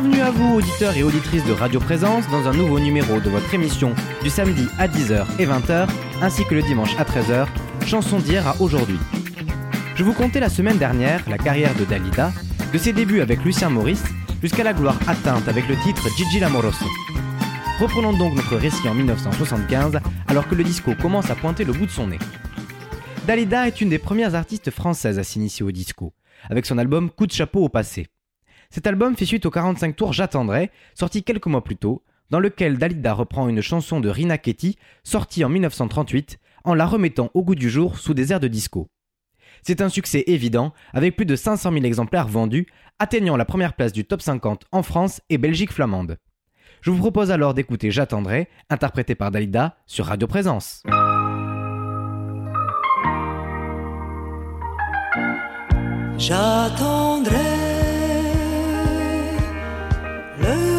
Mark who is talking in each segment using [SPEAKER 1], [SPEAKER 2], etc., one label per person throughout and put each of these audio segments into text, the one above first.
[SPEAKER 1] Bienvenue à vous, auditeurs et auditrices de Radio Présence, dans un nouveau numéro de votre émission du samedi à 10h et 20h, ainsi que le dimanche à 13h, chanson d'hier à aujourd'hui. Je vous contais la semaine dernière la carrière de Dalida, de ses débuts avec Lucien Maurice, jusqu'à la gloire atteinte avec le titre Gigi Lamoroso. Reprenons donc notre récit en 1975, alors que le disco commence à pointer le bout de son nez. Dalida est une des premières artistes françaises à s'initier au disco, avec son album Coup de chapeau au passé. Cet album fait suite au 45 tours J'attendrai, sorti quelques mois plus tôt, dans lequel Dalida reprend une chanson de Rina Ketty, sortie en 1938, en la remettant au goût du jour sous des airs de disco. C'est un succès évident, avec plus de 500 000 exemplaires vendus, atteignant la première place du top 50 en France et Belgique flamande. Je vous propose alors d'écouter J'attendrai, interprété par Dalida, sur Radio Présence.
[SPEAKER 2] J'attendrai le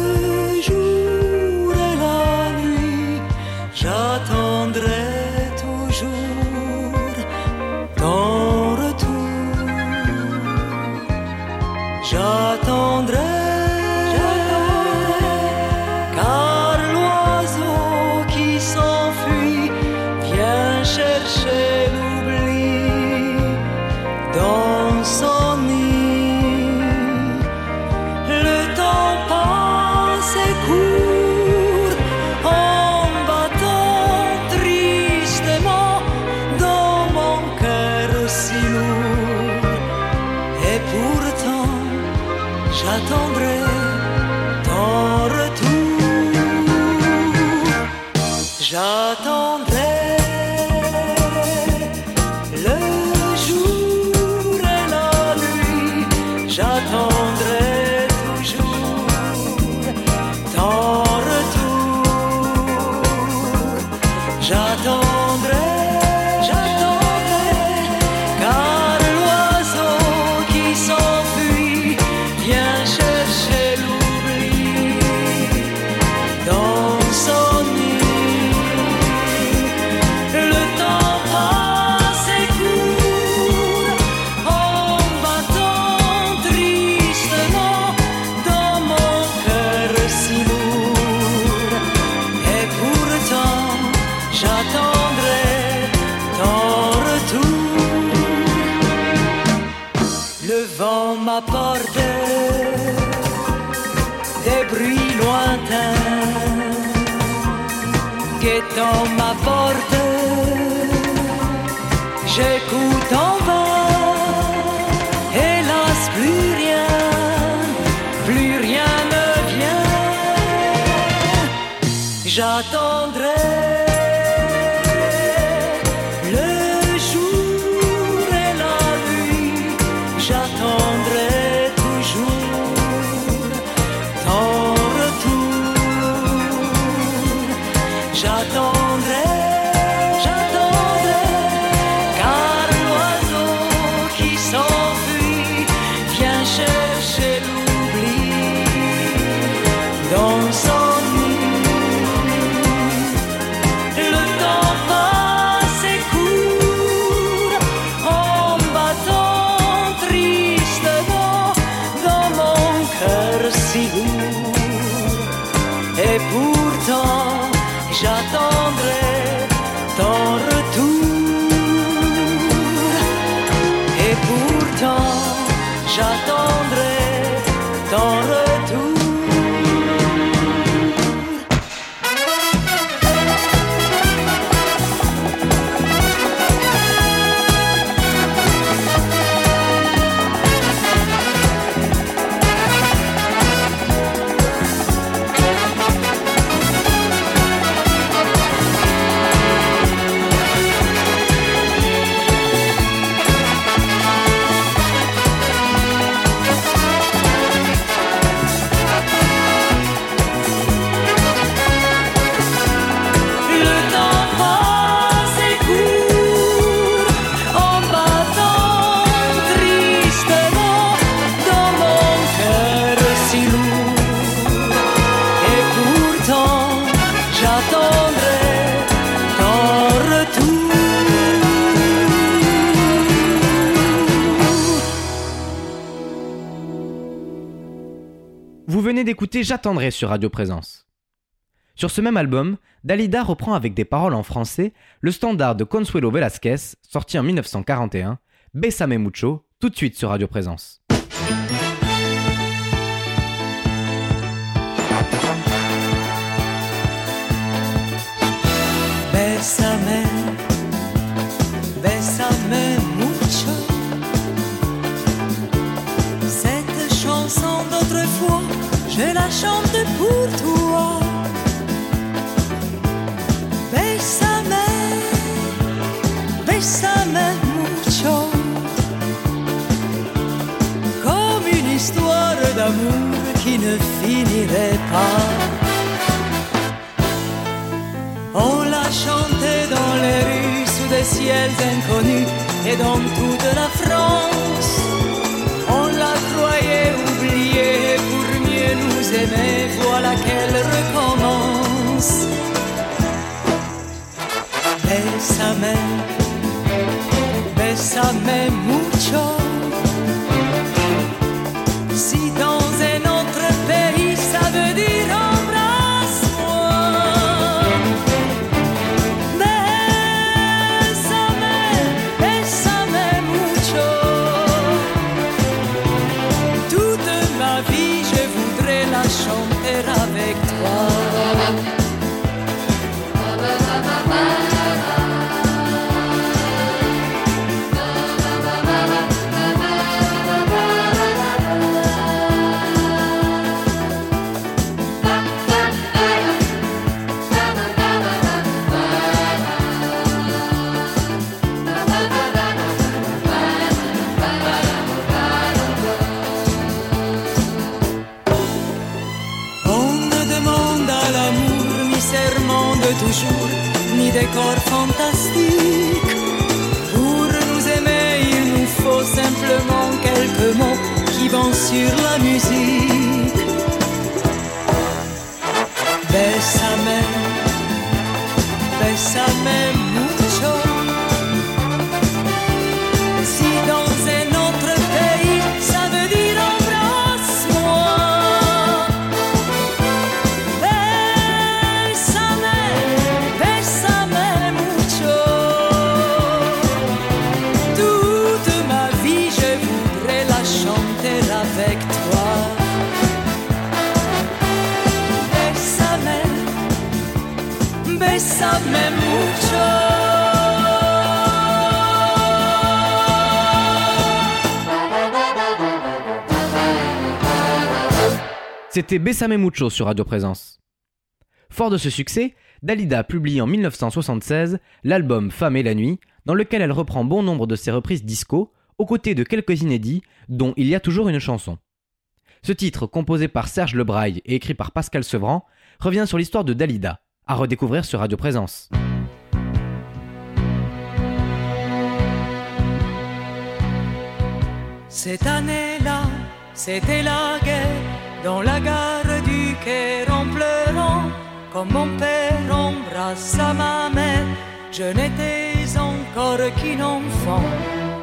[SPEAKER 2] J'attendrai
[SPEAKER 1] sur Radio Présence. Sur ce même album, Dalida reprend avec des paroles en français le standard de Consuelo Velasquez, sorti en 1941, Besame Mucho, tout de suite sur Radio Présence.
[SPEAKER 2] Chante pour toi. Bésame, bésame mucho. Comme une histoire d'amour qui ne finirait pas. On l'a chanté dans les rues sous des ciels inconnus et dans toute la France. Bésame, bésame. Demande à l'amour ni serment de toujours, ni décor fantastique. Pour nous aimer, il nous faut simplement quelques mots qui vont sur la musique. Bésame, bésame mucho.
[SPEAKER 1] C'était Besame Mucho sur Radio Présence. Fort de ce succès, Dalida publie en 1976 l'album Femme et la nuit, dans lequel elle reprend bon nombre de ses reprises disco, aux côtés de quelques inédits, dont Il y a toujours une chanson. Ce titre, composé par Serge Lebraille et écrit par Pascal Sevran, revient sur l'histoire de Dalida, à redécouvrir sur Radio Présence.
[SPEAKER 2] Cette année-là, c'était la guerre dans la gare du Caire en pleurant. Comme mon père embrasse ma mère, je n'étais encore qu'une enfant.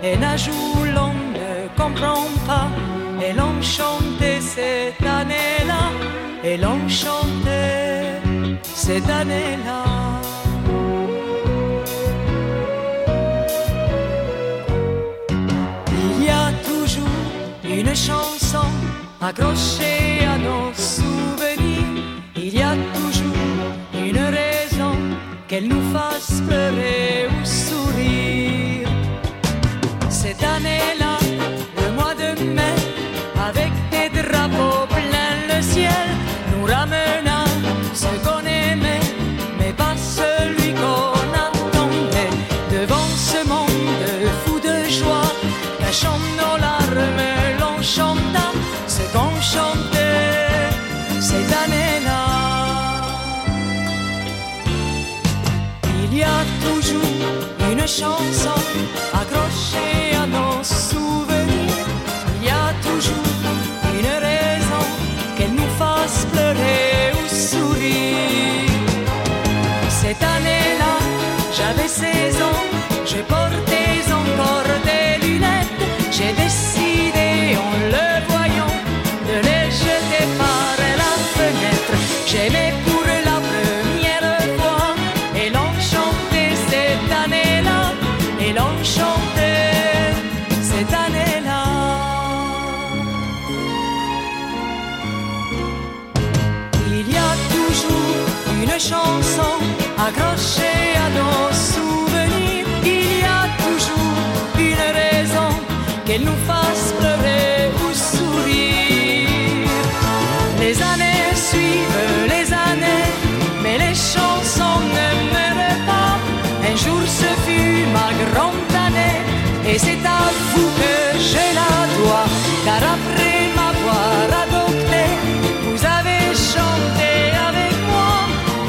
[SPEAKER 2] Et Najou, l'on ne comprend pas. Et l'on chantait cette année-là, et l'on chantait cette année-là. Il y a toujours une chanson accrochée nos souvenirs. Il y a toujours une raison qu'elle nous fasse pleurer ou sourire. Cette année-là, le mois de mai, avec des drapeaux plein le ciel, nous ramena ce toujours une chanson accrochée à nos souvenirs. Il y a toujours une raison qu'elle nous fasse pleurer ou sourire. Cette année-là, j'avais 16 ans, je portais encore des lunettes. J'ai
[SPEAKER 1] chanson accrochée à nos souvenirs. Il y a toujours une raison qu'elle nous fasse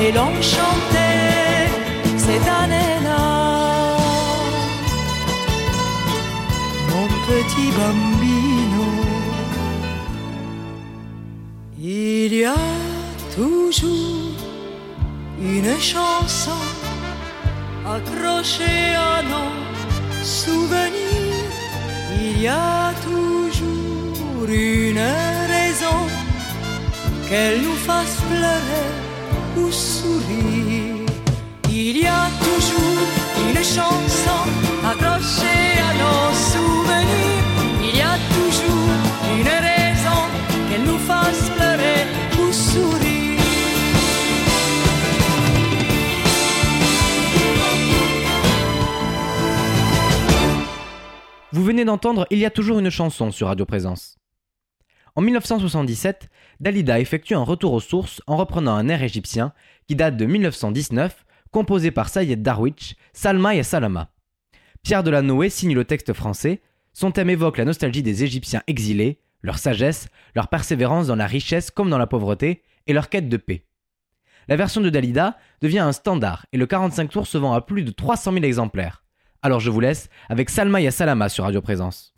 [SPEAKER 1] et l'on chantait cette année-là. Mon petit bambino. Il y a toujours une chanson accrochée à nos souvenirs. Il y a toujours une raison qu'elle nous fasse pleurer Il y a toujours une chanson accrochée à nos souvenirs. Il y a toujours une raison qu'elle nous fasse pleurer ou sourire.
[SPEAKER 2] Vous venez d'entendre Il y a toujours une chanson sur Radio Présence. En 1977, Dalida effectue un retour aux sources en reprenant un air égyptien qui date de 1919, composé par Sayed Darwish, Salma et Salama. Pierre Delanoë signe le texte français. Son thème évoque la nostalgie des Égyptiens exilés, leur sagesse, leur persévérance dans la richesse comme dans la pauvreté et leur quête de paix. La version de Dalida devient un standard et le 45 tours se vend à plus de 300 000 exemplaires. Alors je vous laisse avec Salma et Salama sur Radio Présence.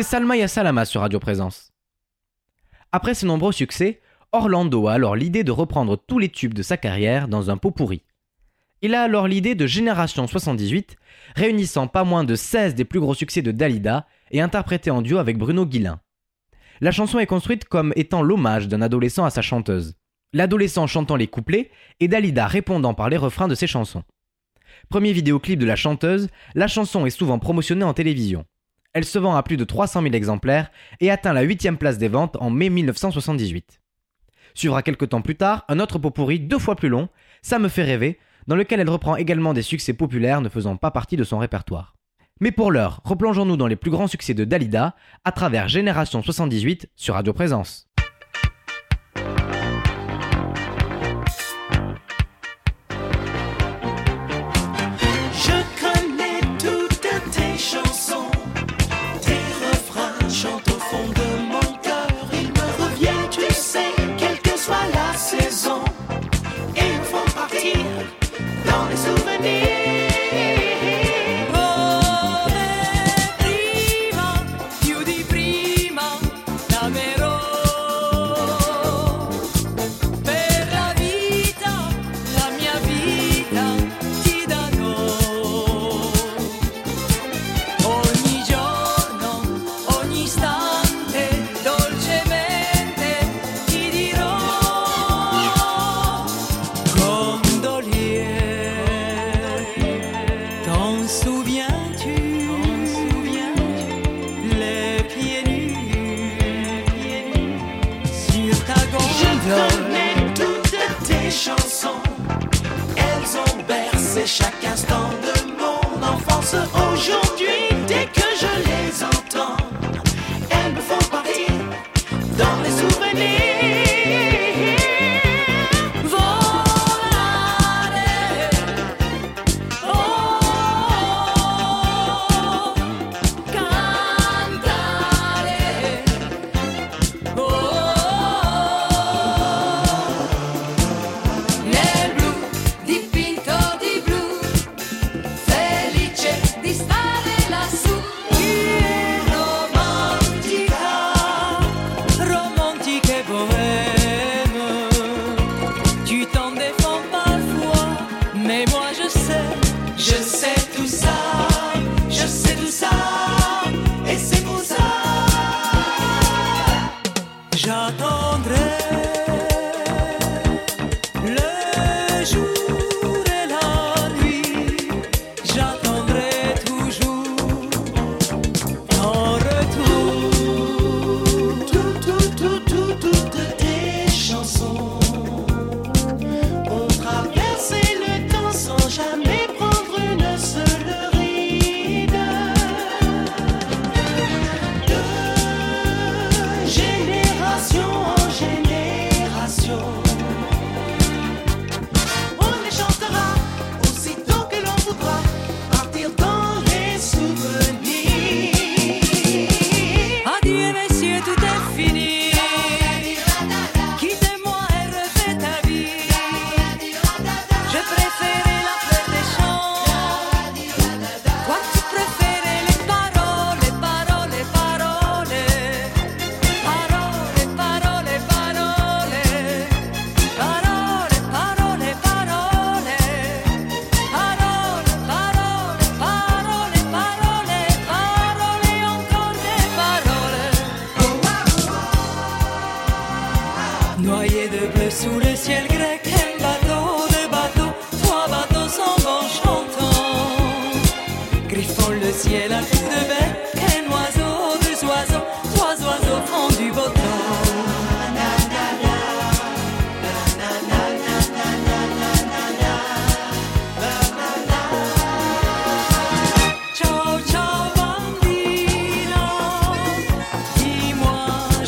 [SPEAKER 1] C'était
[SPEAKER 2] Salma Ya Salama sur Radio Présence. Après ses nombreux succès, Orlando a alors l'idée de reprendre tous les tubes de sa carrière dans un pot pourri. Il a alors l'idée de Génération 78, réunissant pas moins de 16 des plus gros succès de Dalida et interprété en duo avec Bruno Guillain. La chanson est construite comme étant l'hommage d'un adolescent à sa chanteuse. L'adolescent chantant les couplets et Dalida répondant par les refrains de ses chansons. Premier vidéoclip de la chanteuse, la chanson est souvent promotionnée en télévision. Elle se vend à plus de 300 000 exemplaires et atteint la 8 place des ventes en mai 1978. Suivra quelques temps plus tard un autre pot pourri deux fois plus long, Ça me fait rêver, dans lequel elle reprend également des succès populaires ne faisant pas partie de son répertoire. Mais pour l'heure, replongeons-nous dans les plus grands succès de Dalida à travers Génération 78 sur Radio Présence.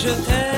[SPEAKER 2] je t'aime.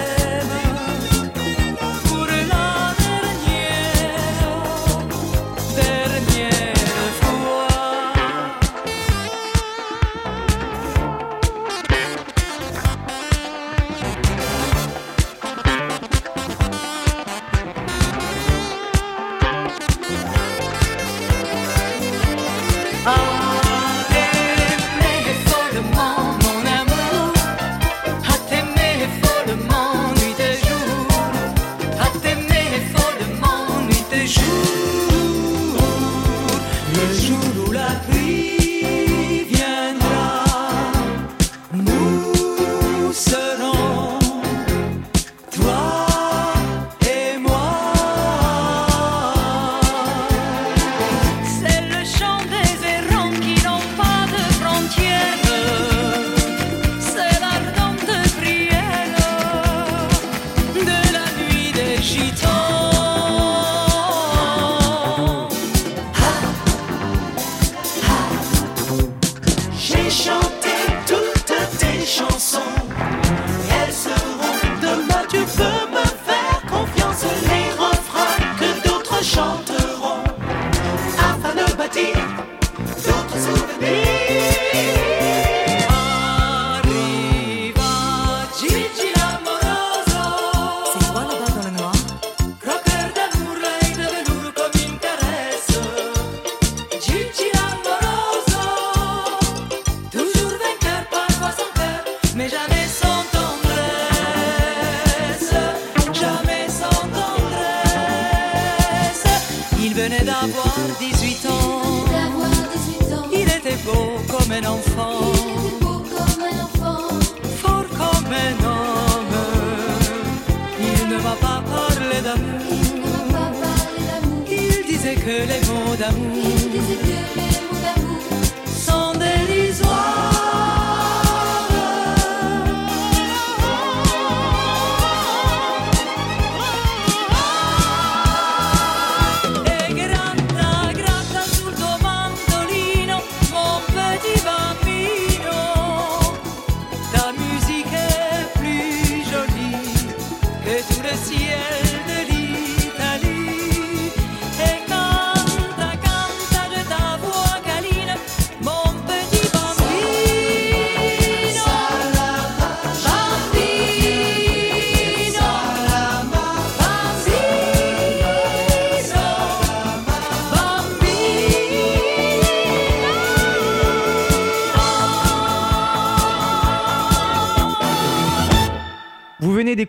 [SPEAKER 2] d'avoir 18 ans. Il était beau comme un enfant. Fort comme un homme. Il ne m'a pas parlé d'amour. Il disait que les mots d'amour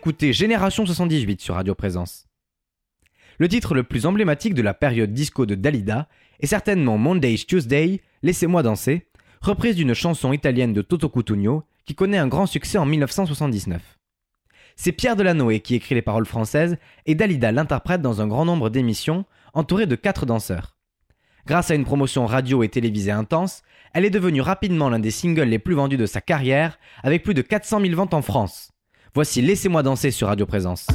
[SPEAKER 2] d'écouter Génération 78 sur Radio Présence. Le titre le plus emblématique de la période disco de Dalida est certainement Monday's Tuesday, Laissez-moi danser, reprise d'une chanson italienne de Toto Cutugno qui connaît un grand succès en 1979. C'est Pierre Delanoë qui écrit les paroles françaises et Dalida l'interprète dans un grand nombre d'émissions, entourée de quatre danseurs. Grâce à une promotion radio et télévisée intense, elle est devenue rapidement l'un des singles les plus vendus de sa carrière, avec plus de 400 000 ventes en France. Voici Laissez-moi danser sur Radio Présence.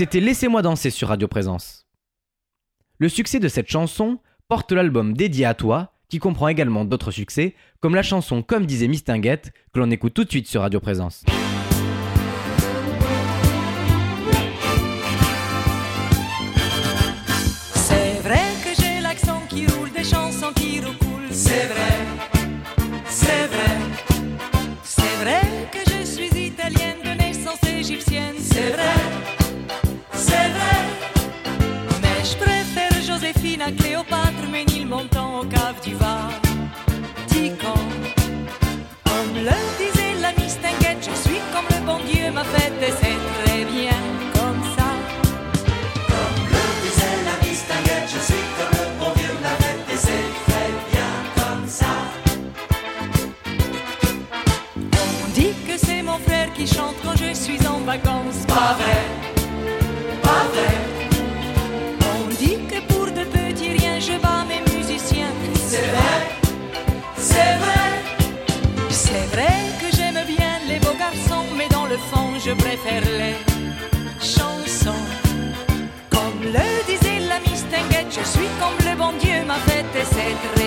[SPEAKER 1] C'était Laissez-moi danser sur Radio Présence. Le succès de cette chanson porte l'album dédié à toi, qui comprend également d'autres succès, comme la chanson Comme disait Mistinguette, que l'on écoute tout de suite sur Radio Présence.
[SPEAKER 2] C'est vrai que j'ai l'accent qui roule, des chansons qui recoulent. C'est vrai, c'est vrai. C'est vrai que je suis italienne de naissance égyptienne. C'est vrai, À Cléopâtre, Ménilmontant cave du Var. Ticon. Comme le disait la mistinguette, je suis comme le bon Dieu m'a fait et c'est très bien comme ça.
[SPEAKER 3] Comme le disait la mistinguette, je suis comme le bon Dieu m'a fait et c'est très bien comme ça.
[SPEAKER 2] On dit que c'est mon frère qui chante quand je suis en vacances. Pas vrai, préfère les chansons. Comme le disait la mistinguette, je suis comme le bon Dieu m'a fait et c'est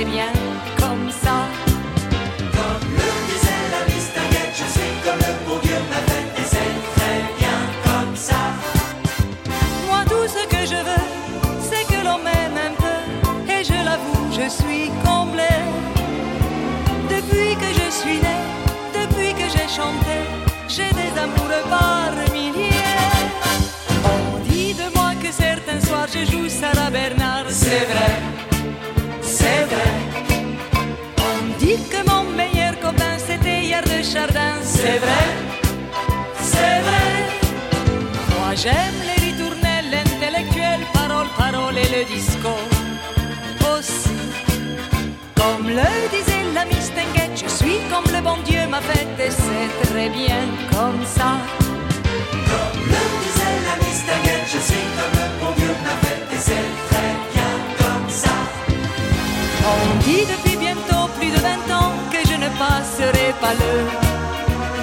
[SPEAKER 3] C'est
[SPEAKER 2] vrai, c'est vrai. On dit que mon meilleur copain c'était hier de Chardin. C'est vrai, c'est vrai. Moi j'aime les ritournelles, l'intellectuel, parole, parole et le disco aussi. Comme le disait la mistinguette, je suis comme le bon Dieu m'a fait et c'est très bien comme ça.
[SPEAKER 3] Comme le disait la mistinguette, je suis comme le bon Dieu m'a fait et
[SPEAKER 2] On dit depuis bientôt plus de 20 ans que je ne passerai pas le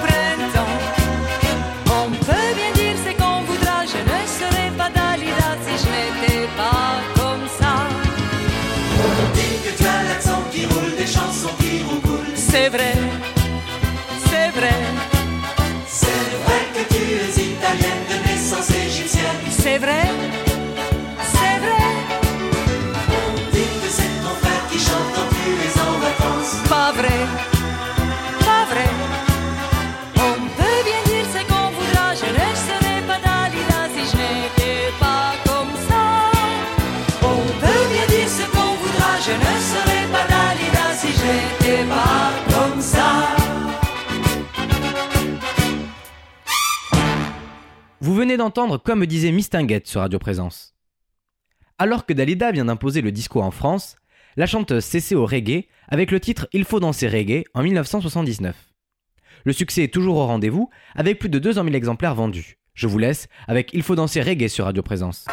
[SPEAKER 2] printemps. On peut bien dire c'est qu'on voudra, je ne serai pas Dalida si je n'étais pas comme ça.
[SPEAKER 3] On dit que tu as l'accent qui roule, des chansons qui roucoulent.
[SPEAKER 2] C'est vrai, c'est vrai,
[SPEAKER 3] C'est vrai que tu es italienne de naissance égyptienne.
[SPEAKER 2] c'est vrai,
[SPEAKER 1] Vous venez d'entendre Comme disait Mistinguette sur Radio Présence. Alors que Dalida vient d'imposer le disco en France, la chanteuse s'essaie au reggae avec le titre Il faut danser reggae en 1979. Le succès est toujours au rendez-vous avec plus de 200 000 exemplaires vendus. Je vous laisse avec Il faut danser reggae sur Radio Présence.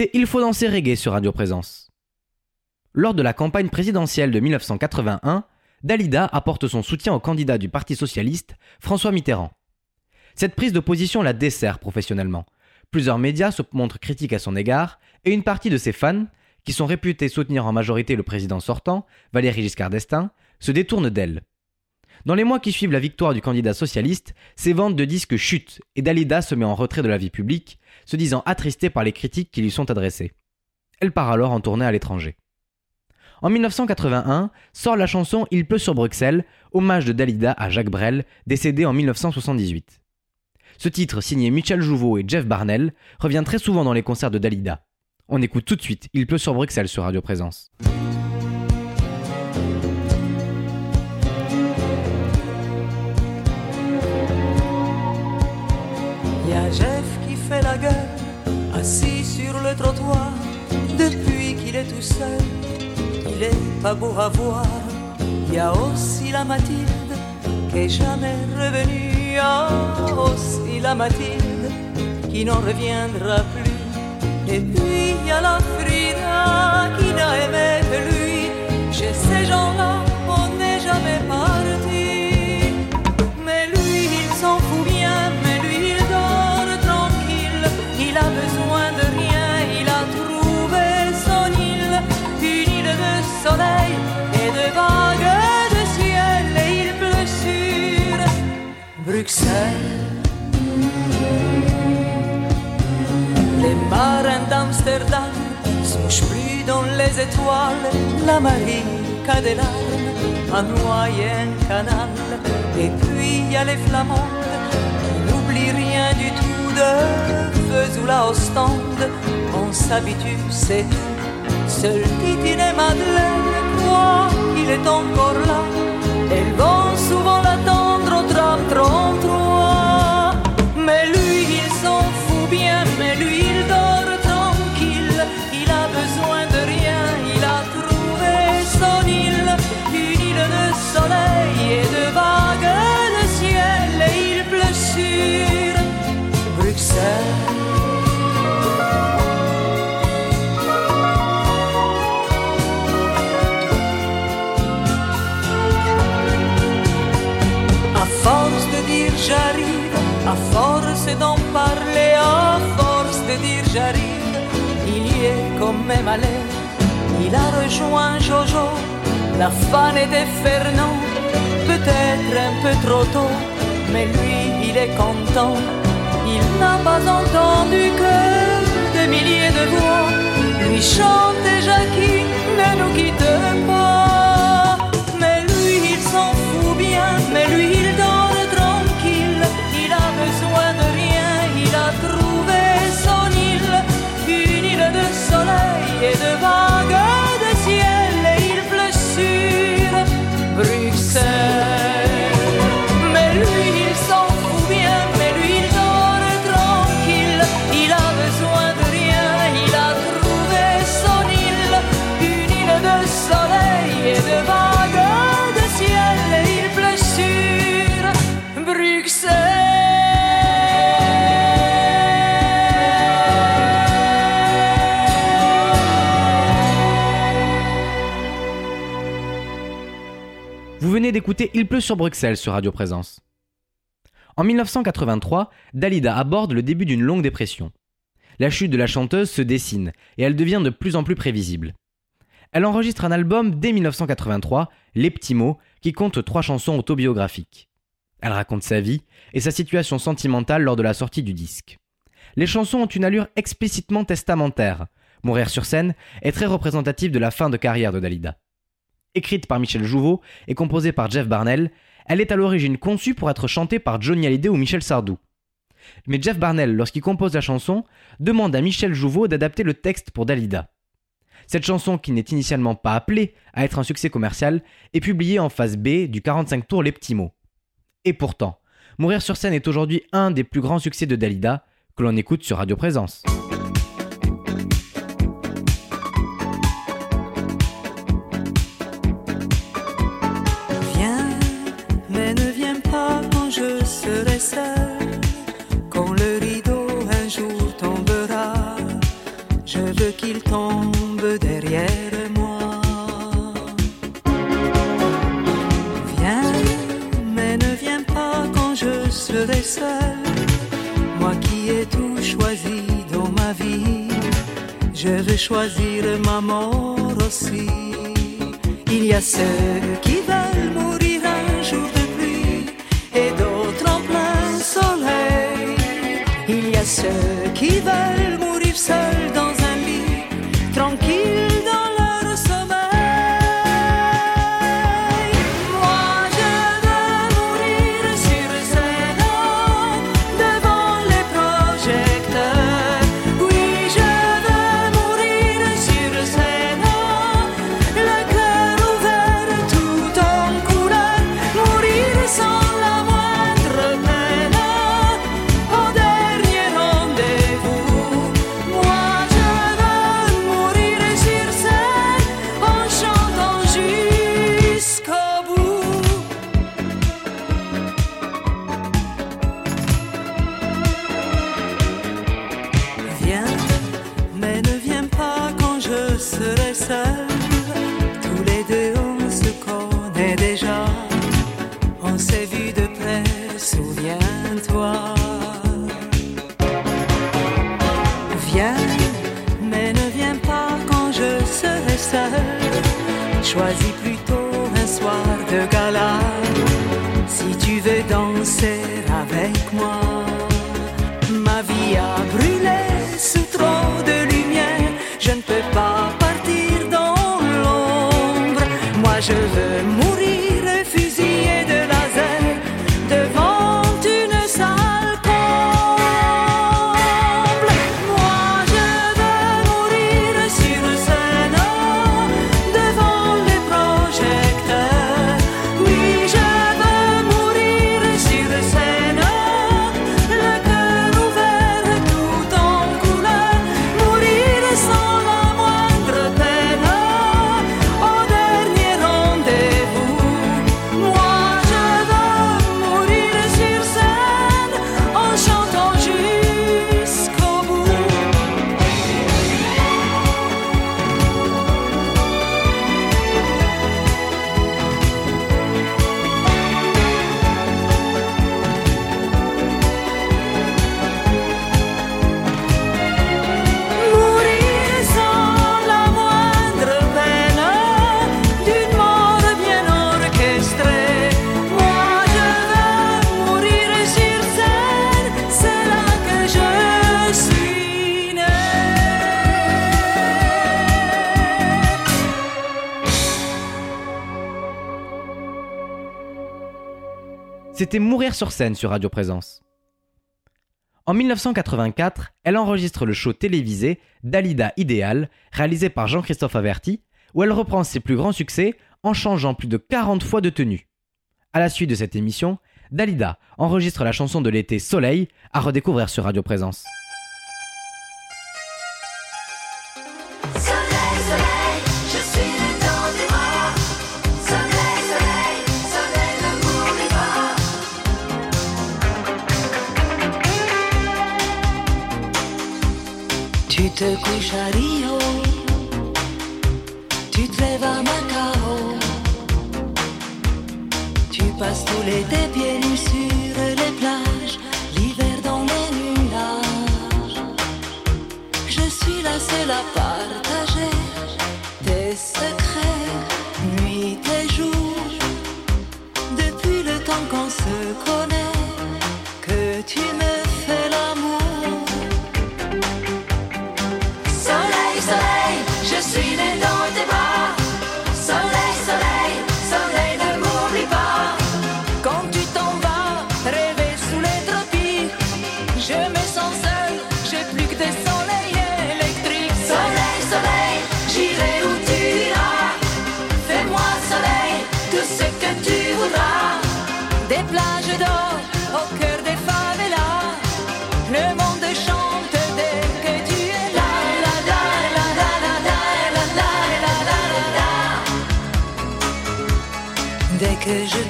[SPEAKER 2] Il faut danser reggae sur
[SPEAKER 1] Radio Présence. Lors de la campagne présidentielle de 1981, Dalida apporte son soutien au candidat du Parti socialiste, François Mitterrand. Cette prise de position la dessert professionnellement. Plusieurs médias se montrent critiques à son égard, et une partie de ses fans, qui sont réputés soutenir en majorité le président sortant, Valéry Giscard d'Estaing, se détournent d'elle. Dans les mois qui suivent la victoire du candidat socialiste, ses ventes de disques chutent et Dalida se met en retrait de la vie publique, se disant attristée par les critiques qui lui sont adressées. Elle part alors en tournée à l'étranger. En 1981 sort la chanson Il pleut sur Bruxelles, hommage de Dalida à Jacques Brel, décédé en 1978. Ce titre, signé Michel Jouveau et Jeff Barnell, revient très souvent dans les concerts de Dalida. On écoute tout de suite Il pleut sur Bruxelles sur Radio Présence.
[SPEAKER 2] Assis sur le trottoir, depuis qu'il est tout seul. Il est pas beau à voir. Y a aussi la Mathilde qui est jamais revenue. Y a aussi la Mathilde qui n'en reviendra plus. Et puis y a la Frida qui n'a aimé que lui. Chez ces gens-là, Les marins d'Amsterdam mouchent plus dans les étoiles. La Marie a des un canal. Et puis il y a les flamandes qui n'oublient rien du tout de Vesoul à Ostende. On s'habitue, c'est tout. Seul Titine et Madeleine croient qu'il est encore là. D'en parler, à force de dire j'arrive, il y est quand même allé. Il a rejoint Jojo, la fan était Fernand, peut-être un peu trop tôt, mais lui il est content. Il n'a pas entendu que des milliers de voix lui chantent qui ne nous quitte pas.
[SPEAKER 1] D'écouter Il pleut sur Bruxelles sur Radio Présence. En 1983, Dalida aborde le début d'une longue dépression. La chute de la chanteuse se dessine et elle devient de plus en plus prévisible. Elle enregistre un album dès 1983, Les Petits Mots, qui compte trois chansons autobiographiques. Elle raconte sa vie et sa situation sentimentale lors de la sortie du disque. Les chansons ont une allure explicitement testamentaire. Mourir sur scène est très représentatif de la fin de carrière de Dalida. Écrite par Michel Jouveau et composée par Jeff Barnell, elle est à l'origine conçue pour être chantée par Johnny Hallyday ou Michel Sardou. Mais Jeff Barnell, lorsqu'il compose la chanson, demande à Michel Jouveau d'adapter le texte pour Dalida. Cette chanson, qui n'est initialement pas appelée à être un succès commercial, est publiée en phase B du 45 tours Les Petits Mots. Et pourtant, Mourir sur scène est aujourd'hui un des plus grands succès de Dalida, que l'on écoute sur Radio Présence.
[SPEAKER 2] Qu'il tombe derrière moi. Viens, mais ne viens pas quand je serai seul. Moi qui ai tout choisi dans ma vie, je veux choisir ma mort aussi. Il y a ceux qui veulent mourir un jour de pluie et d'autres en plein soleil. Il y a ceux qui veulent mourir seuls Choisis plutôt un soir de gala. Si tu veux danser avec moi.
[SPEAKER 1] C'était Mourir sur scène sur Radio Présence. En 1984, elle enregistre le show télévisé Dalida Idéal, réalisé par Jean-Christophe Averti, où elle reprend ses plus grands succès en changeant plus de 40 fois de tenue. À la suite de cette émission, Dalida enregistre la chanson de l'été Soleil à redécouvrir sur Radio Présence.
[SPEAKER 2] Te couches à Rio, tu te lèves à Macao, tu passes tout l'été pieds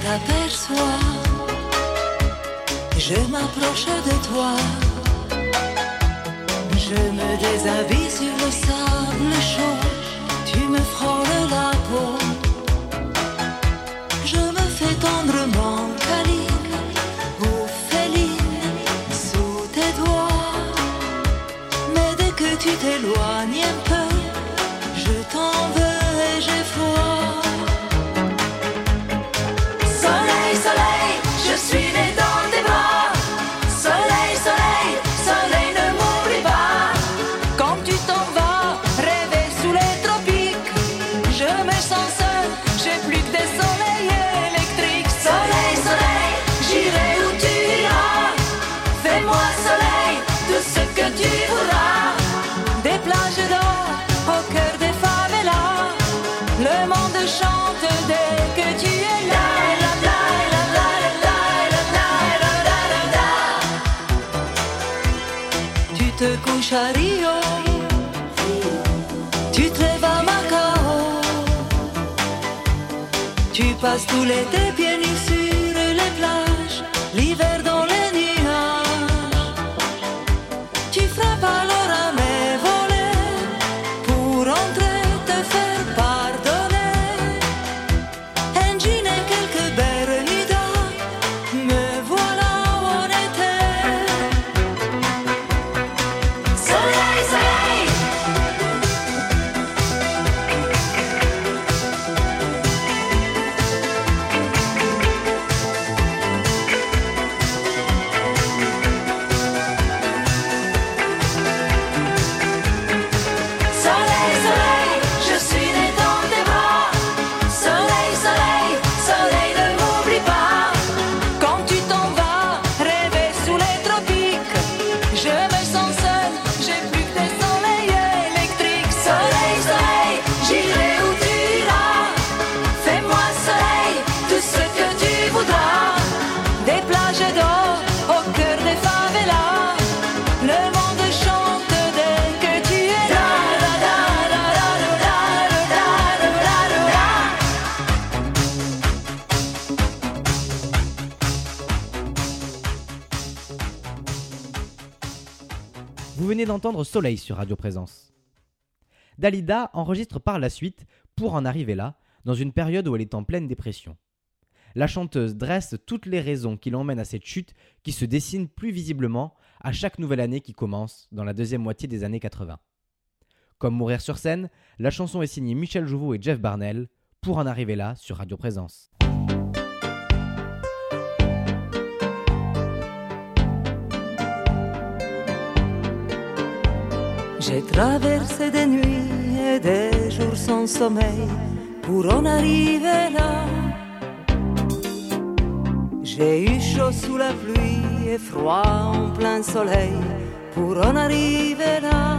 [SPEAKER 2] t'aperçois, je m'approche de toi. Je me déshabille sur le sable chaud, tu me frôles la peau. Je me fais tendrement câline ou féline sous tes doigts. Mais dès que tu t'éloignes un peu, je t'en veux et j'ai froid. tous les
[SPEAKER 1] deux. D'entendre Soleil sur Radio Présence. Dalida enregistre par la suite Pour en arriver là, dans une période où elle est en pleine dépression. La chanteuse dresse toutes les raisons qui l'emmènent à cette chute qui se dessine plus visiblement à chaque nouvelle année qui commence dans la deuxième moitié des années 80. Comme Mourir sur scène, la chanson est signée Michel Jouveau et Jeff Barnell, Pour en arriver là sur Radio Présence.
[SPEAKER 2] J'ai traversé des nuits et des jours sans sommeil pour en arriver là. J'ai eu chaud sous la pluie et froid en plein soleil pour en arriver là.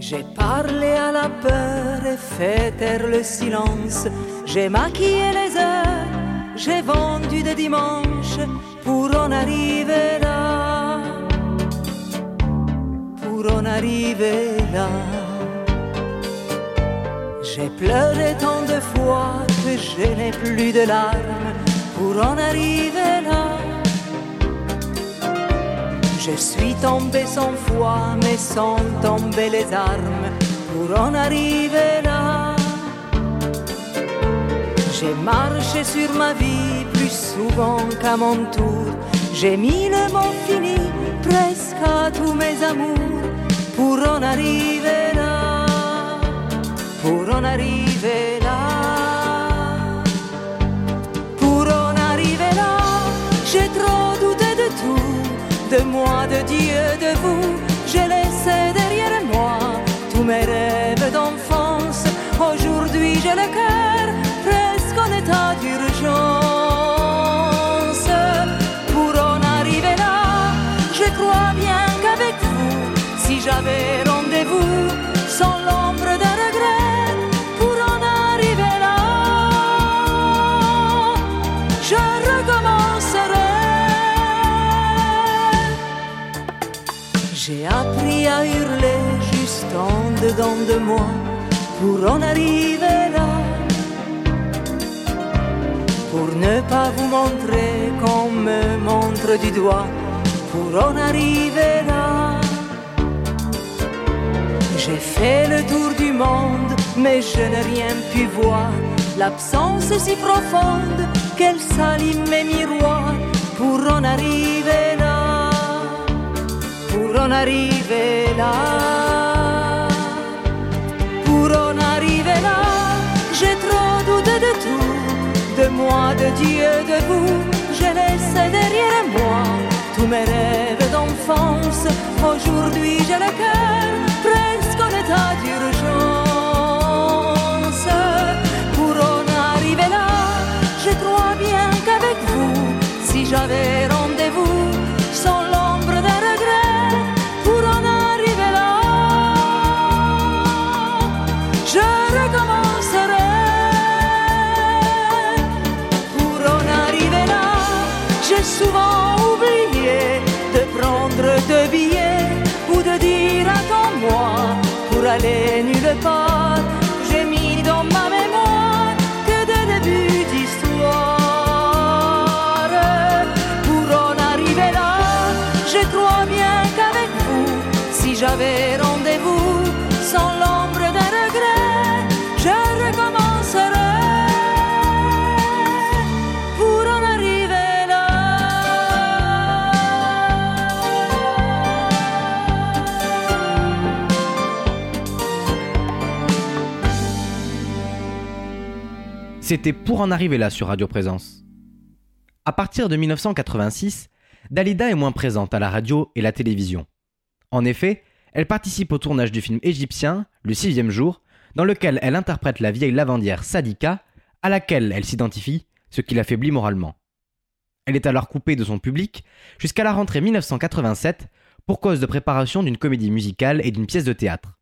[SPEAKER 2] J'ai parlé à la peur et fait taire le silence. J'ai maquillé les heures, j'ai vendu des dimanches pour en arriver là. Pour en arriver là. J'ai pleuré tant de fois que je n'ai plus de larmes pour en arriver là. Je suis tombé sans foi, mais sans tomber les armes pour en arriver là. J'ai marché sur ma vie plus souvent qu'à mon tour. J'ai mis le mot fini presque à tous mes amours pour en arriver là. Pour en arriver là. Pour en arriver là, j'ai trop douté de tout, de moi, de Dieu, de vous. De moi pour en arriver là. Pour ne pas vous montrer qu'on me montre du doigt, pour en arriver là. J'ai fait le tour du monde, mais je n'ai rien pu voir. L'absence si profonde qu'elle salit mes miroirs pour en arriver là. Pour en arriver là. Moi, de Dieu, de vous. J'ai laissé derrière moi tous mes rêves d'enfance. Aujourd'hui, j'ai le cœur presque en état d'urgence. Pour en arriver là, je crois bien qu'avec vous, si j'avais souvent
[SPEAKER 1] C'était pour en arriver là sur Radio Présence. À partir de 1986, Dalida est moins présente à la radio et la télévision. En effet, elle participe au tournage du film égyptien Le sixième jour, dans lequel elle interprète la vieille lavandière Sadika, à laquelle elle s'identifie, ce qui l'affaiblit moralement. Elle est alors coupée de son public jusqu'à la rentrée 1987 pour cause de préparation d'une comédie musicale et d'une pièce de théâtre.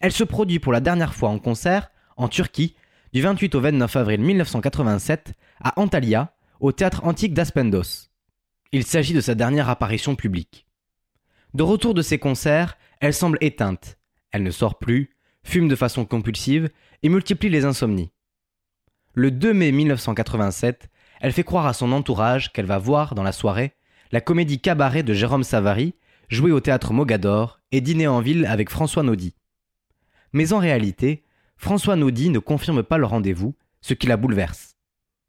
[SPEAKER 1] Elle se produit pour la dernière fois en concert en Turquie du 28 au 29 avril 1987 à Antalya, au théâtre antique d'Aspendos. Il s'agit de sa dernière apparition publique. De retour de ses concerts, elle semble éteinte. Elle ne sort plus, fume de façon compulsive et multiplie les insomnies. Le 2 mai 1987, elle fait croire à son entourage qu'elle va voir dans la soirée la comédie cabaret de Jérôme Savary, jouée au théâtre Mogador et dîner en ville avec François Naudy. Mais en réalité, François Naudy ne confirme pas le rendez-vous, ce qui la bouleverse.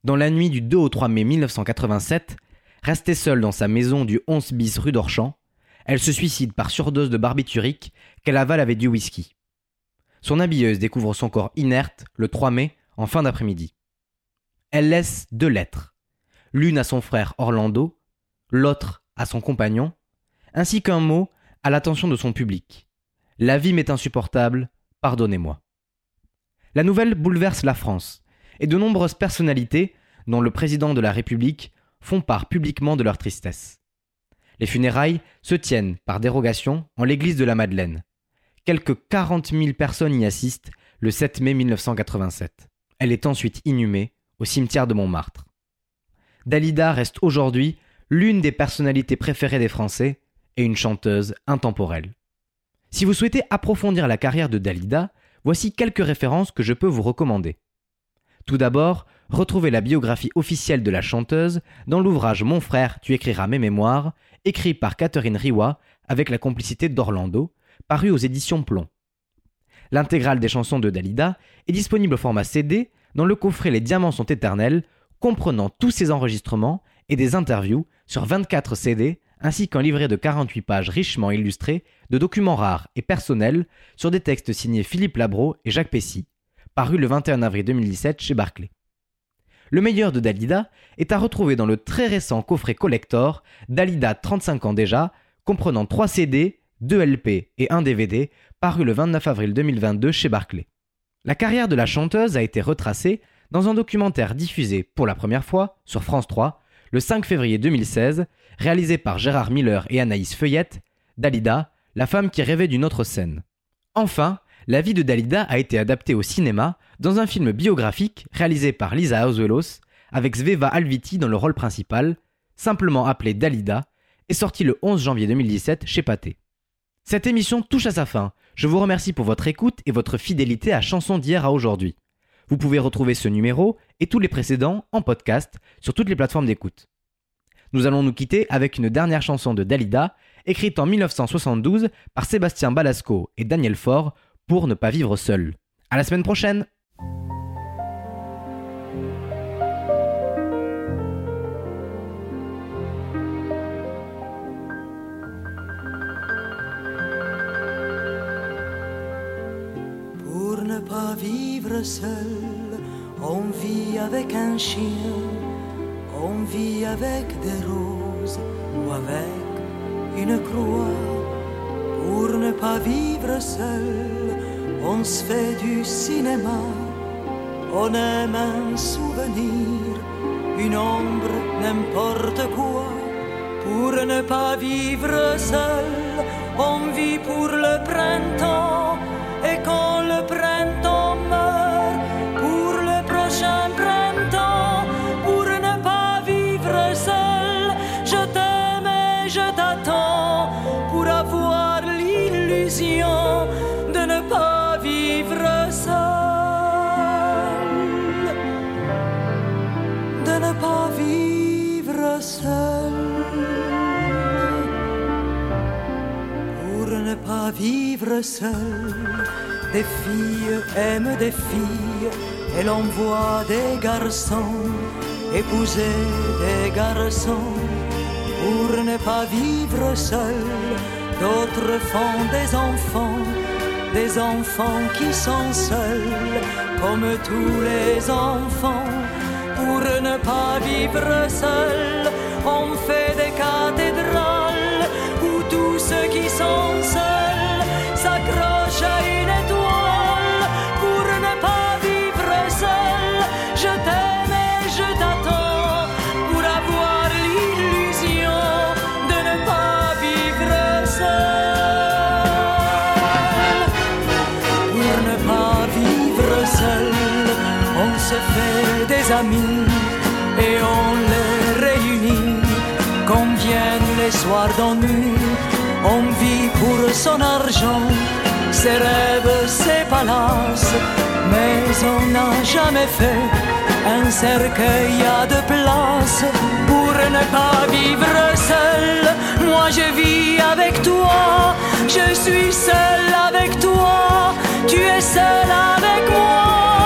[SPEAKER 1] Dans la nuit du 2 au 3 mai 1987, restée seule dans sa maison du 11 bis rue d'Orchamps, elle se suicide par surdose de barbiturique qu'elle avale avec du whisky. Son habilleuse découvre son corps inerte le 3 mai en fin d'après-midi. Elle laisse deux lettres, l'une à son frère Orlando, l'autre à son compagnon, ainsi qu'un mot à l'attention de son public. La vie m'est insupportable, pardonnez-moi. La nouvelle bouleverse la France, et de nombreuses personnalités, dont le président de la République, font part publiquement de leur tristesse. Les funérailles se tiennent, par dérogation, en l'église de la Madeleine. Quelques 40 000 personnes y assistent le 7 mai 1987. Elle est ensuite inhumée au cimetière de Montmartre. Dalida reste aujourd'hui l'une des personnalités préférées des Français et une chanteuse intemporelle. Si vous souhaitez approfondir la carrière de Dalida, voici quelques références que je peux vous recommander. Tout d'abord, retrouvez la biographie officielle de la chanteuse dans l'ouvrage Mon frère, tu écriras mes mémoires, écrit par Catherine Riwa avec la complicité d'Orlando, paru aux éditions Plomb. L'intégrale des chansons de Dalida est disponible au format CD dans le coffret Les Diamants sont éternels, comprenant tous ses enregistrements et des interviews sur 24 CD ainsi qu'un livret de 48 pages richement illustré de documents rares et personnels sur des textes signés Philippe Labro et Jacques Pessy, paru le 21 avril 2017 chez Barclay. Le meilleur de Dalida est à retrouver dans le très récent coffret collector Dalida 35 ans déjà, comprenant 3 CD, 2 LP et 1 DVD, paru le 29 avril 2022 chez Barclay. La carrière de la chanteuse a été retracée dans un documentaire diffusé pour la première fois sur France 3 le 5 février 2016, réalisé par Gérard Miller et Anaïs Feuillette, Dalida, la femme qui rêvait d'une autre scène. Enfin, la vie de Dalida a été adaptée au cinéma dans un film biographique réalisé par Lisa Auzuelos avec Sveva Alviti dans le rôle principal, simplement appelé Dalida, et sorti le 11 janvier 2017 chez Pathé. Cette émission touche à sa fin. Je vous remercie pour votre écoute et votre fidélité à Chansons d'hier à aujourd'hui. Vous pouvez retrouver ce numéro et tous les précédents en podcast sur toutes les plateformes d'écoute. Nous allons nous quitter avec une dernière chanson de Dalida, écrite en 1972 par Sébastien Balasco et Daniel Faure pour ne pas vivre seul. À la semaine prochaine!
[SPEAKER 2] Pas vivre seul, on vit avec un chien, on vit avec des roses ou avec une croix. Pour ne pas vivre seul, on se fait du cinéma, on aime un souvenir, une ombre, n'importe quoi. Pour ne pas vivre seul, on vit pour le printemps. Et le printemps vivre seul. Des filles aiment des filles et l'on voit des garçons épouser des garçons. Pour ne pas vivre seul, d'autres font des enfants, des enfants qui sont seuls, comme tous les enfants. Pour ne pas vivre seul, on fait des cathédrales où tous ceux qui sont seuls à une étoile. Pour ne pas vivre seul, je t'aime et je t'attends pour avoir l'illusion de ne pas vivre seul. Pour ne pas vivre seul, on se fait des amis et on les réunit. Qu'on vienne les soirs d'ennui, on vit pour son argent, ses rêves, ses palaces. Mais on n'a jamais fait un cercueil à de place pour ne pas vivre seul. Moi je vis avec toi, je suis seul avec toi, tu es seul avec moi.